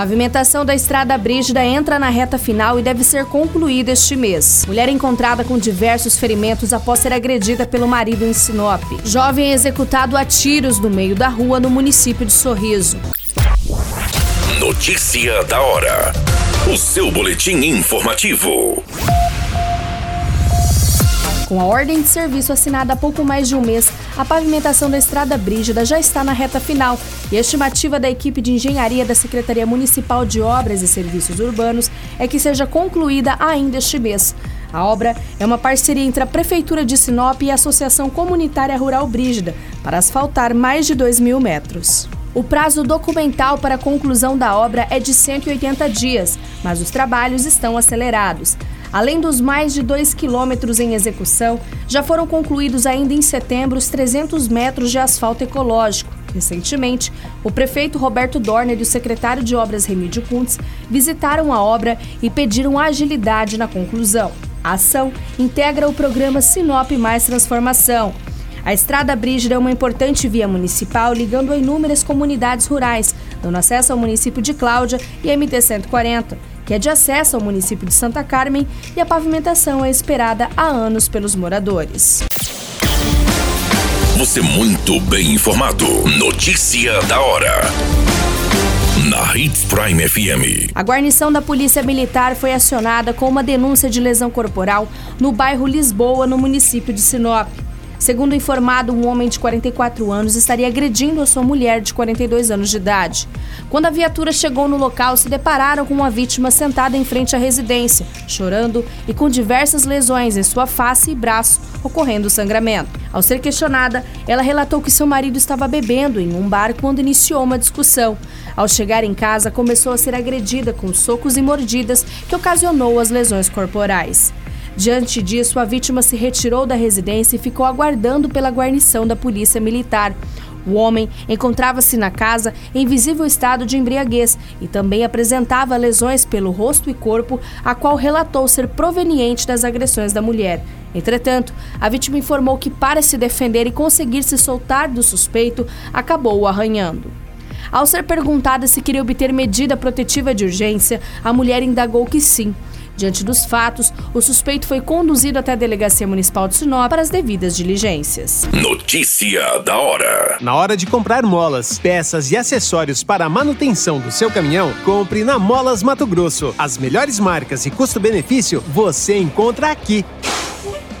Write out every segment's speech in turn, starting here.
Pavimentação da estrada Brígida entra na reta final e deve ser concluída este mês. Mulher encontrada com diversos ferimentos após ser agredida pelo marido em Sinop. Jovem executado a tiros no meio da rua no município de Sorriso. Notícia da hora. O seu boletim informativo. Com a ordem de serviço assinada há pouco mais de um mês, a pavimentação da Estrada Brígida já está na reta final e a estimativa da equipe de engenharia da Secretaria Municipal de Obras e Serviços Urbanos é que seja concluída ainda este mês. A obra é uma parceria entre a Prefeitura de Sinop e a Associação Comunitária Rural Brígida para asfaltar mais de 2 mil metros. O prazo documental para a conclusão da obra é de 180 dias, mas os trabalhos estão acelerados. Além dos mais de 2 quilômetros em execução, já foram concluídos ainda em setembro os 300 metros de asfalto ecológico. Recentemente, o prefeito Roberto Dorner e o secretário de Obras Remídio Kuntz visitaram a obra e pediram agilidade na conclusão. A ação integra o programa Sinop Mais Transformação. A Estrada Brígida é uma importante via municipal ligando a inúmeras comunidades rurais, dando acesso ao município de Cláudia e MT-140 que é de acesso ao município de Santa Carmen, e a pavimentação é esperada há anos pelos moradores. Você muito bem informado. Notícia da hora. Na Hits Prime FM. A guarnição da Polícia Militar foi acionada com uma denúncia de lesão corporal no bairro Lisboa, no município de Sinop. Segundo informado, um homem de 44 anos estaria agredindo a sua mulher de 42 anos de idade. Quando a viatura chegou no local, se depararam com uma vítima sentada em frente à residência, chorando e com diversas lesões em sua face e braço, ocorrendo sangramento. Ao ser questionada, ela relatou que seu marido estava bebendo em um bar quando iniciou uma discussão. Ao chegar em casa, começou a ser agredida com socos e mordidas que ocasionou as lesões corporais. Diante disso, a vítima se retirou da residência e ficou aguardando pela guarnição da Polícia Militar. O homem encontrava-se na casa em visível estado de embriaguez e também apresentava lesões pelo rosto e corpo, a qual relatou ser proveniente das agressões da mulher. Entretanto, a vítima informou que, para se defender e conseguir se soltar do suspeito, acabou o arranhando. Ao ser perguntada se queria obter medida protetiva de urgência, a mulher indagou que sim. Diante dos fatos, o suspeito foi conduzido até a Delegacia Municipal de Sinop para as devidas diligências. Notícia da hora. Na hora de comprar molas, peças e acessórios para a manutenção do seu caminhão, compre na Molas Mato Grosso. As melhores marcas e custo-benefício você encontra aqui.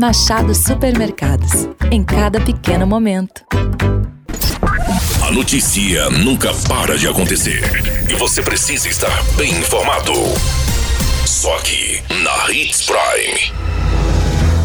Machado Supermercados. Em cada pequeno momento. A notícia nunca para de acontecer. E você precisa estar bem informado. Só aqui, na Hits Prime.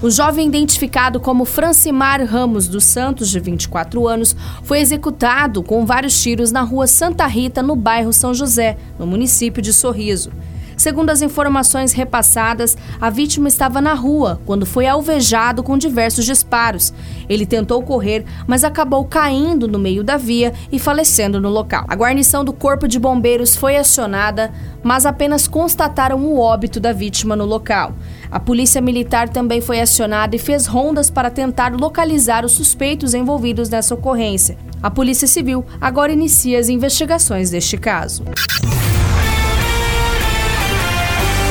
O jovem identificado como Francimar Ramos dos Santos, de 24 anos, foi executado com vários tiros na rua Santa Rita, no bairro São José, no município de Sorriso. Segundo as informações repassadas, a vítima estava na rua quando foi alvejado com diversos disparos. Ele tentou correr, mas acabou caindo no meio da via e falecendo no local. A guarnição do Corpo de Bombeiros foi acionada, mas apenas constataram o óbito da vítima no local. A Polícia Militar também foi acionada e fez rondas para tentar localizar os suspeitos envolvidos nessa ocorrência. A Polícia Civil agora inicia as investigações deste caso.